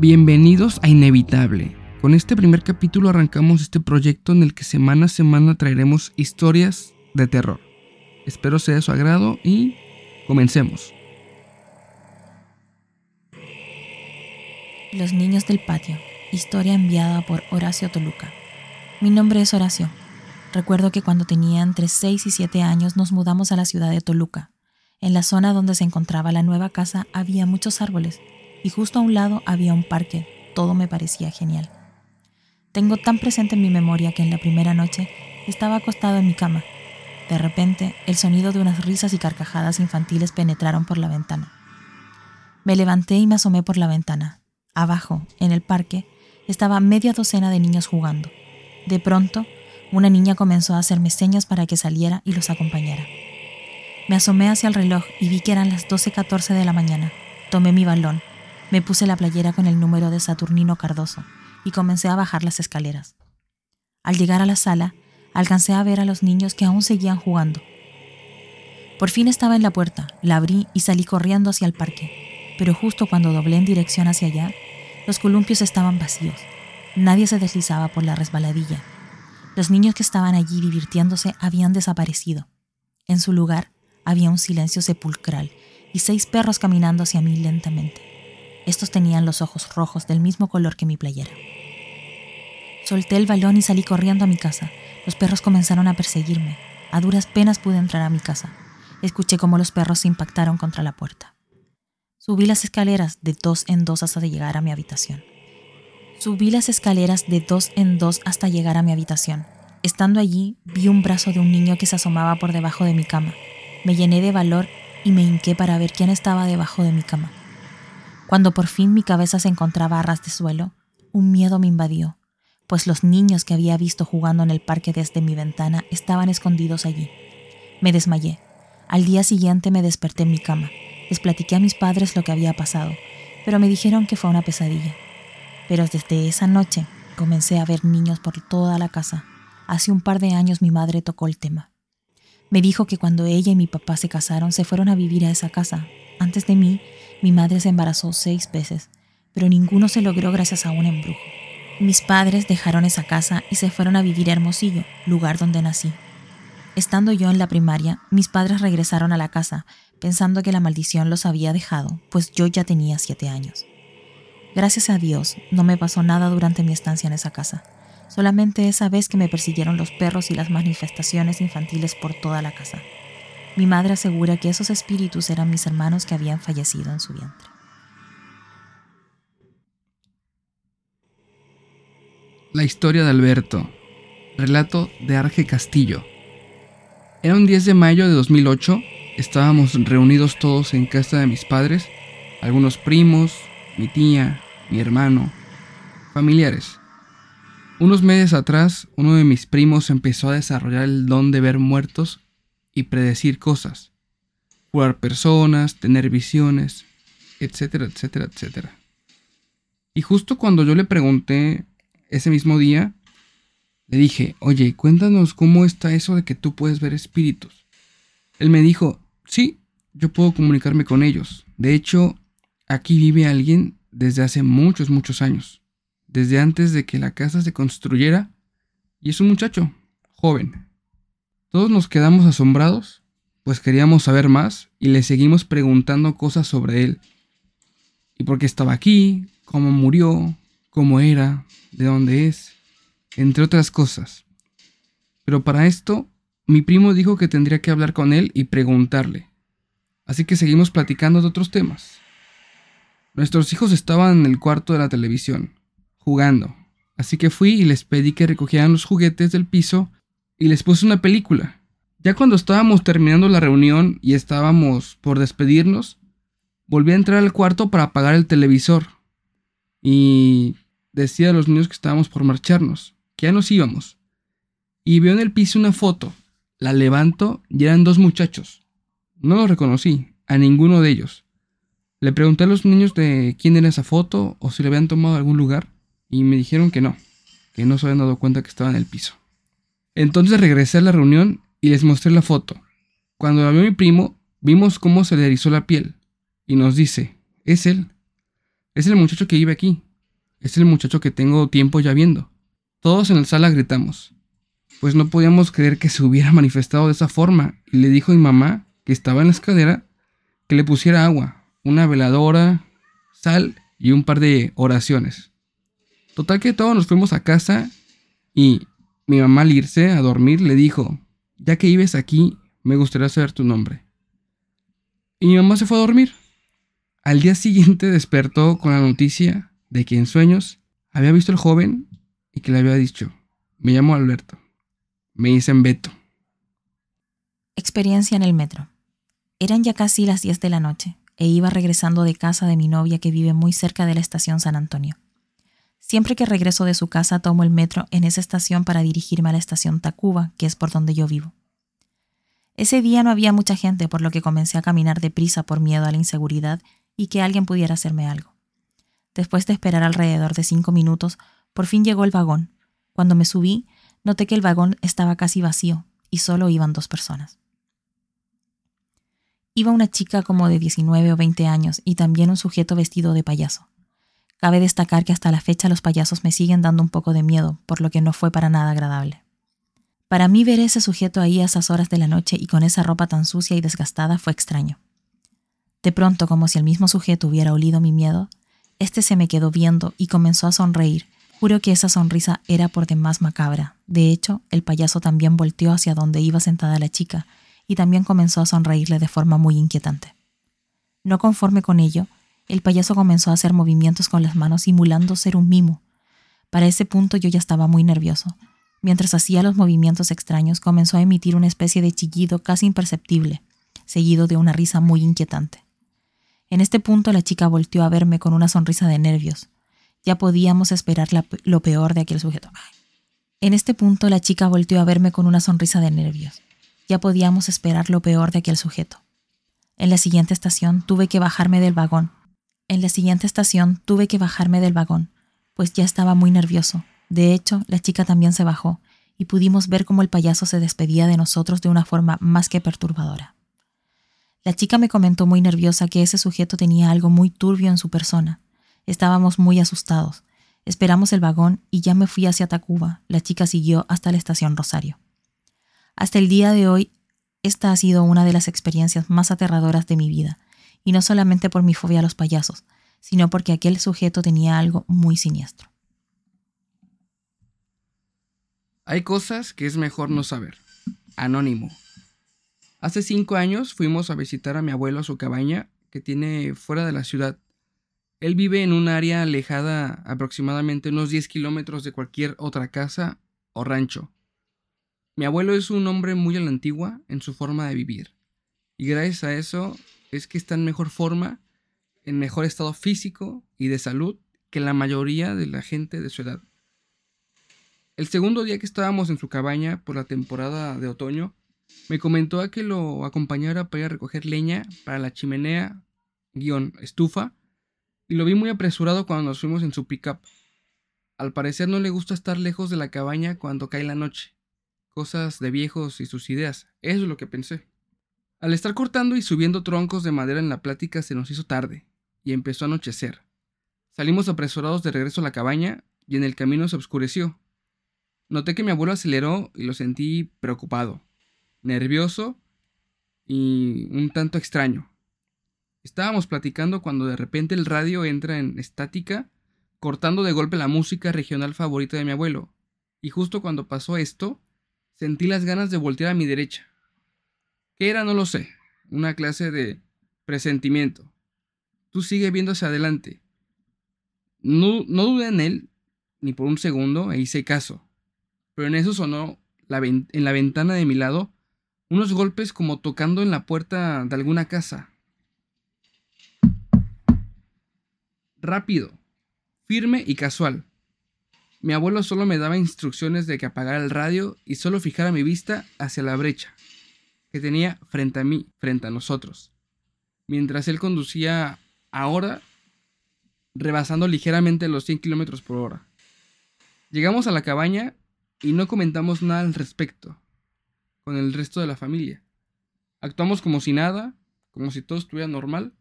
Bienvenidos a Inevitable. Con este primer capítulo arrancamos este proyecto en el que semana a semana traeremos historias de terror. Espero sea de su agrado y comencemos. Los niños del patio. Historia enviada por Horacio Toluca. Mi nombre es Horacio. Recuerdo que cuando tenía entre 6 y 7 años nos mudamos a la ciudad de Toluca. En la zona donde se encontraba la nueva casa había muchos árboles y justo a un lado había un parque. Todo me parecía genial. Tengo tan presente en mi memoria que en la primera noche estaba acostado en mi cama. De repente, el sonido de unas risas y carcajadas infantiles penetraron por la ventana. Me levanté y me asomé por la ventana. Abajo, en el parque, estaba media docena de niños jugando. De pronto, una niña comenzó a hacerme señas para que saliera y los acompañara. Me asomé hacia el reloj y vi que eran las 12.14 de la mañana. Tomé mi balón, me puse la playera con el número de Saturnino Cardoso y comencé a bajar las escaleras. Al llegar a la sala, alcancé a ver a los niños que aún seguían jugando. Por fin estaba en la puerta, la abrí y salí corriendo hacia el parque, pero justo cuando doblé en dirección hacia allá, los columpios estaban vacíos. Nadie se deslizaba por la resbaladilla. Los niños que estaban allí divirtiéndose habían desaparecido. En su lugar había un silencio sepulcral y seis perros caminando hacia mí lentamente. Estos tenían los ojos rojos del mismo color que mi playera. Solté el balón y salí corriendo a mi casa. Los perros comenzaron a perseguirme. A duras penas pude entrar a mi casa. Escuché cómo los perros se impactaron contra la puerta. Subí las escaleras de dos en dos hasta llegar a mi habitación. Subí las escaleras de dos en dos hasta llegar a mi habitación. Estando allí, vi un brazo de un niño que se asomaba por debajo de mi cama. Me llené de valor y me hinqué para ver quién estaba debajo de mi cama. Cuando por fin mi cabeza se encontraba a ras de suelo, un miedo me invadió, pues los niños que había visto jugando en el parque desde mi ventana estaban escondidos allí. Me desmayé. Al día siguiente me desperté en mi cama. Les platiqué a mis padres lo que había pasado, pero me dijeron que fue una pesadilla. Pero desde esa noche comencé a ver niños por toda la casa. Hace un par de años mi madre tocó el tema. Me dijo que cuando ella y mi papá se casaron se fueron a vivir a esa casa. Antes de mí, mi madre se embarazó seis veces, pero ninguno se logró gracias a un embrujo. Mis padres dejaron esa casa y se fueron a vivir a Hermosillo, lugar donde nací. Estando yo en la primaria, mis padres regresaron a la casa, pensando que la maldición los había dejado, pues yo ya tenía siete años. Gracias a Dios, no me pasó nada durante mi estancia en esa casa, solamente esa vez que me persiguieron los perros y las manifestaciones infantiles por toda la casa. Mi madre asegura que esos espíritus eran mis hermanos que habían fallecido en su vientre. La historia de Alberto. Relato de Arge Castillo. Era un 10 de mayo de 2008. Estábamos reunidos todos en casa de mis padres, algunos primos, mi tía, mi hermano, familiares. Unos meses atrás, uno de mis primos empezó a desarrollar el don de ver muertos y predecir cosas, jugar personas, tener visiones, etcétera, etcétera, etcétera. Y justo cuando yo le pregunté ese mismo día, le dije, oye, cuéntanos cómo está eso de que tú puedes ver espíritus. Él me dijo, sí, yo puedo comunicarme con ellos. De hecho, aquí vive alguien desde hace muchos, muchos años. Desde antes de que la casa se construyera. Y es un muchacho, joven, todos nos quedamos asombrados, pues queríamos saber más y le seguimos preguntando cosas sobre él. Y por qué estaba aquí, cómo murió, cómo era, de dónde es, entre otras cosas. Pero para esto, mi primo dijo que tendría que hablar con él y preguntarle. Así que seguimos platicando de otros temas. Nuestros hijos estaban en el cuarto de la televisión, jugando. Así que fui y les pedí que recogieran los juguetes del piso y les puse una película. Ya cuando estábamos terminando la reunión y estábamos por despedirnos, volví a entrar al cuarto para apagar el televisor. Y decía a los niños que estábamos por marcharnos, que ya nos íbamos. Y veo en el piso una foto. La levanto y eran dos muchachos. No los reconocí, a ninguno de ellos. Le pregunté a los niños de quién era esa foto o si le habían tomado algún lugar y me dijeron que no, que no se habían dado cuenta que estaba en el piso. Entonces regresé a la reunión y les mostré la foto. Cuando la vio mi primo, vimos cómo se le erizó la piel y nos dice, es él, es el muchacho que vive aquí, es el muchacho que tengo tiempo ya viendo. Todos en la sala gritamos, pues no podíamos creer que se hubiera manifestado de esa forma, y le dijo a mi mamá, que estaba en la escalera, que le pusiera agua, una veladora, sal y un par de oraciones. Total que todos nos fuimos a casa y mi mamá al irse a dormir le dijo, ya que vives aquí, me gustaría saber tu nombre. Y mi mamá se fue a dormir. Al día siguiente despertó con la noticia de que en sueños había visto al joven y que le había dicho, me llamo Alberto, me dicen Beto. Experiencia en el metro. Eran ya casi las 10 de la noche e iba regresando de casa de mi novia que vive muy cerca de la estación San Antonio. Siempre que regreso de su casa tomo el metro en esa estación para dirigirme a la estación Tacuba, que es por donde yo vivo. Ese día no había mucha gente, por lo que comencé a caminar deprisa por miedo a la inseguridad y que alguien pudiera hacerme algo. Después de esperar alrededor de cinco minutos, por fin llegó el vagón. Cuando me subí, noté que el vagón estaba casi vacío y solo iban dos personas. Iba una chica como de 19 o 20 años y también un sujeto vestido de payaso. Cabe destacar que hasta la fecha los payasos me siguen dando un poco de miedo, por lo que no fue para nada agradable. Para mí ver ese sujeto ahí a esas horas de la noche y con esa ropa tan sucia y desgastada fue extraño. De pronto, como si el mismo sujeto hubiera olido mi miedo, este se me quedó viendo y comenzó a sonreír. Juro que esa sonrisa era por demás macabra. De hecho, el payaso también volteó hacia donde iba sentada la chica y también comenzó a sonreírle de forma muy inquietante. No conforme con ello, el payaso comenzó a hacer movimientos con las manos simulando ser un mimo. Para ese punto yo ya estaba muy nervioso. Mientras hacía los movimientos extraños, comenzó a emitir una especie de chillido casi imperceptible, seguido de una risa muy inquietante. En este punto la chica volteó a verme con una sonrisa de nervios. Ya podíamos esperar lo peor de aquel sujeto. En este punto la chica volteó a verme con una sonrisa de nervios. Ya podíamos esperar lo peor de aquel sujeto. En la siguiente estación tuve que bajarme del vagón, en la siguiente estación tuve que bajarme del vagón, pues ya estaba muy nervioso. De hecho, la chica también se bajó, y pudimos ver cómo el payaso se despedía de nosotros de una forma más que perturbadora. La chica me comentó muy nerviosa que ese sujeto tenía algo muy turbio en su persona. Estábamos muy asustados. Esperamos el vagón y ya me fui hacia Tacuba. La chica siguió hasta la estación Rosario. Hasta el día de hoy, esta ha sido una de las experiencias más aterradoras de mi vida, y no solamente por mi fobia a los payasos, sino porque aquel sujeto tenía algo muy siniestro. Hay cosas que es mejor no saber. Anónimo. Hace cinco años fuimos a visitar a mi abuelo a su cabaña que tiene fuera de la ciudad. Él vive en un área alejada aproximadamente unos 10 kilómetros de cualquier otra casa o rancho. Mi abuelo es un hombre muy a la antigua en su forma de vivir. Y gracias a eso es que está en mejor forma, en mejor estado físico y de salud que la mayoría de la gente de su edad. El segundo día que estábamos en su cabaña por la temporada de otoño, me comentó a que lo acompañara para ir a recoger leña para la chimenea, guion, estufa, y lo vi muy apresurado cuando nos fuimos en su pickup. Al parecer no le gusta estar lejos de la cabaña cuando cae la noche. Cosas de viejos y sus ideas, eso es lo que pensé. Al estar cortando y subiendo troncos de madera en la plática se nos hizo tarde, y empezó a anochecer. Salimos apresurados de regreso a la cabaña, y en el camino se oscureció. Noté que mi abuelo aceleró y lo sentí preocupado, nervioso y un tanto extraño. Estábamos platicando cuando de repente el radio entra en estática, cortando de golpe la música regional favorita de mi abuelo, y justo cuando pasó esto, sentí las ganas de voltear a mi derecha. ¿Qué era? No lo sé. Una clase de presentimiento. Tú sigue viendo hacia adelante. No, no dudé en él, ni por un segundo, e hice caso. Pero en eso sonó en la ventana de mi lado unos golpes como tocando en la puerta de alguna casa. Rápido, firme y casual. Mi abuelo solo me daba instrucciones de que apagara el radio y solo fijara mi vista hacia la brecha que tenía frente a mí, frente a nosotros, mientras él conducía ahora rebasando ligeramente los 100 kilómetros por hora. Llegamos a la cabaña y no comentamos nada al respecto con el resto de la familia. Actuamos como si nada, como si todo estuviera normal,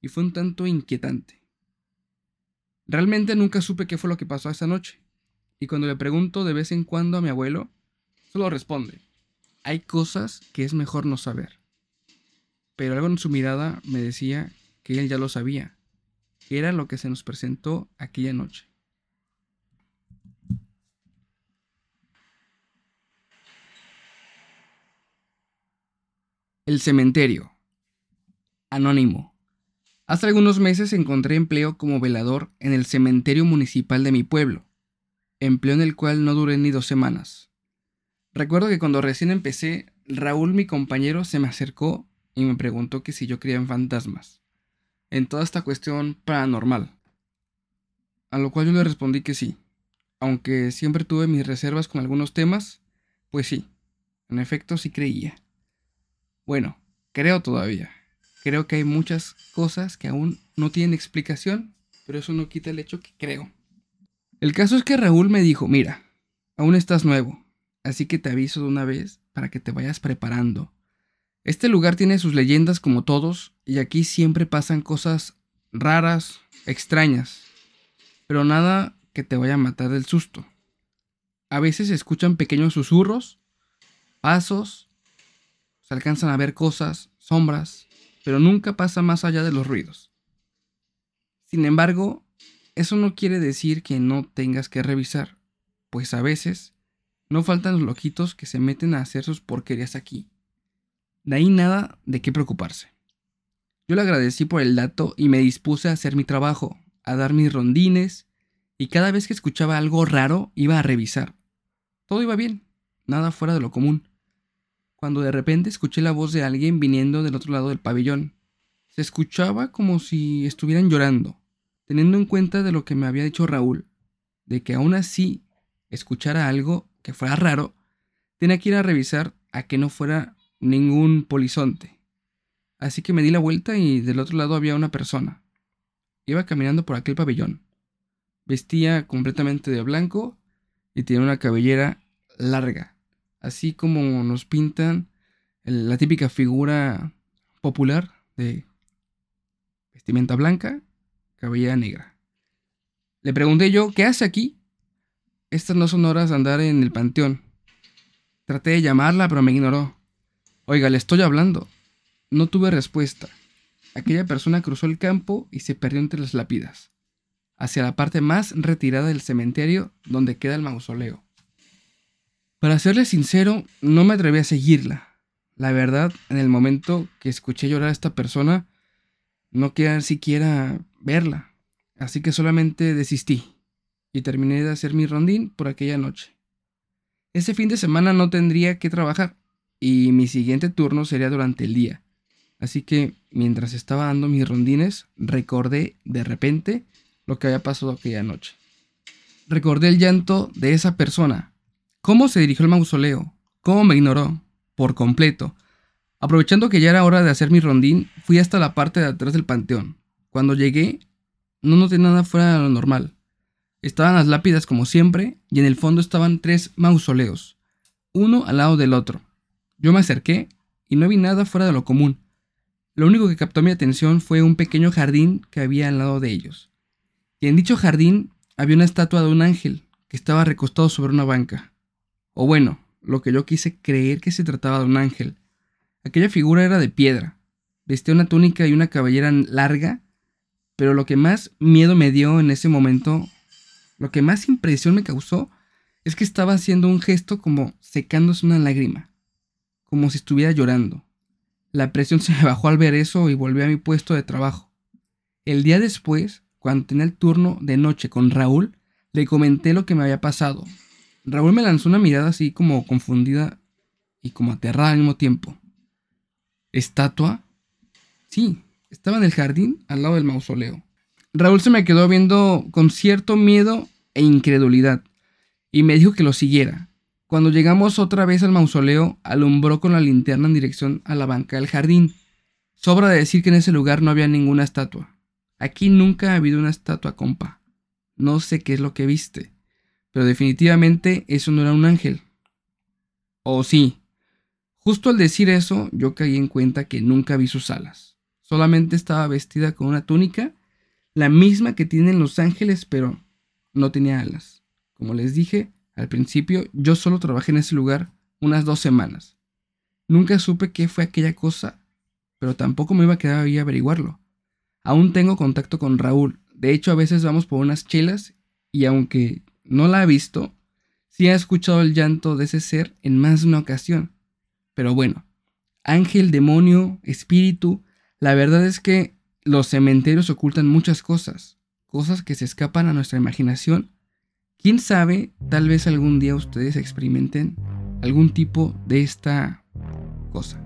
y fue un tanto inquietante. Realmente nunca supe qué fue lo que pasó esa noche. Y cuando le pregunto de vez en cuando a mi abuelo, solo responde, hay cosas que es mejor no saber. Pero algo en su mirada me decía que él ya lo sabía, era lo que se nos presentó aquella noche. El cementerio. Anónimo. Hace algunos meses encontré empleo como velador en el cementerio municipal de mi pueblo, empleo en el cual no duré ni dos semanas. Recuerdo que cuando recién empecé, Raúl, mi compañero, se me acercó y me preguntó que si yo creía en fantasmas, en toda esta cuestión paranormal. A lo cual yo le respondí que sí, aunque siempre tuve mis reservas con algunos temas, pues sí, en efecto sí creía. Bueno, creo todavía. Creo que hay muchas cosas que aún no tienen explicación, pero eso no quita el hecho que creo. El caso es que Raúl me dijo, mira, aún estás nuevo, así que te aviso de una vez para que te vayas preparando. Este lugar tiene sus leyendas como todos, y aquí siempre pasan cosas raras, extrañas, pero nada que te vaya a matar del susto. A veces se escuchan pequeños susurros, pasos, se alcanzan a ver cosas, sombras, pero nunca pasa más allá de los ruidos. Sin embargo, eso no quiere decir que no tengas que revisar, pues a veces no faltan los loquitos que se meten a hacer sus porquerías aquí. De ahí nada de qué preocuparse. Yo le agradecí por el dato y me dispuse a hacer mi trabajo, a dar mis rondines, y cada vez que escuchaba algo raro iba a revisar. Todo iba bien, nada fuera de lo común. Cuando de repente escuché la voz de alguien viniendo del otro lado del pabellón. Se escuchaba como si estuvieran llorando teniendo en cuenta de lo que me había dicho Raúl, de que aún así escuchara algo que fuera raro, tenía que ir a revisar a que no fuera ningún polizonte. Así que me di la vuelta y del otro lado había una persona. Iba caminando por aquel pabellón. Vestía completamente de blanco y tenía una cabellera larga, así como nos pintan la típica figura popular de vestimenta blanca cabellera negra. Le pregunté yo, ¿qué hace aquí? Estas no son horas de andar en el panteón. Traté de llamarla, pero me ignoró. Oiga, le estoy hablando. No tuve respuesta. Aquella persona cruzó el campo y se perdió entre las lápidas, hacia la parte más retirada del cementerio donde queda el mausoleo. Para serle sincero, no me atreví a seguirla. La verdad, en el momento que escuché llorar a esta persona, no quería siquiera verla, así que solamente desistí y terminé de hacer mi rondín por aquella noche. Ese fin de semana no tendría que trabajar y mi siguiente turno sería durante el día, así que mientras estaba dando mis rondines recordé de repente lo que había pasado aquella noche. Recordé el llanto de esa persona, cómo se dirigió al mausoleo, cómo me ignoró, por completo, Aprovechando que ya era hora de hacer mi rondín, fui hasta la parte de atrás del panteón. Cuando llegué, no noté nada fuera de lo normal. Estaban las lápidas como siempre, y en el fondo estaban tres mausoleos, uno al lado del otro. Yo me acerqué y no vi nada fuera de lo común. Lo único que captó mi atención fue un pequeño jardín que había al lado de ellos. Y en dicho jardín había una estatua de un ángel que estaba recostado sobre una banca. O bueno, lo que yo quise creer que se trataba de un ángel Aquella figura era de piedra. Vestía una túnica y una cabellera larga, pero lo que más miedo me dio en ese momento, lo que más impresión me causó, es que estaba haciendo un gesto como secándose una lágrima, como si estuviera llorando. La presión se me bajó al ver eso y volví a mi puesto de trabajo. El día después, cuando tenía el turno de noche con Raúl, le comenté lo que me había pasado. Raúl me lanzó una mirada así como confundida y como aterrada al mismo tiempo estatua? Sí, estaba en el jardín al lado del mausoleo. Raúl se me quedó viendo con cierto miedo e incredulidad y me dijo que lo siguiera. Cuando llegamos otra vez al mausoleo, alumbró con la linterna en dirección a la banca del jardín. Sobra de decir que en ese lugar no había ninguna estatua. Aquí nunca ha habido una estatua, compa. No sé qué es lo que viste, pero definitivamente eso no era un ángel. O sí, Justo al decir eso, yo caí en cuenta que nunca vi sus alas. Solamente estaba vestida con una túnica, la misma que tienen los ángeles, pero no tenía alas. Como les dije al principio, yo solo trabajé en ese lugar unas dos semanas. Nunca supe qué fue aquella cosa, pero tampoco me iba a quedar ahí a averiguarlo. Aún tengo contacto con Raúl. De hecho, a veces vamos por unas chelas y aunque no la ha visto, sí ha escuchado el llanto de ese ser en más de una ocasión. Pero bueno, ángel, demonio, espíritu, la verdad es que los cementerios ocultan muchas cosas, cosas que se escapan a nuestra imaginación. Quién sabe, tal vez algún día ustedes experimenten algún tipo de esta cosa.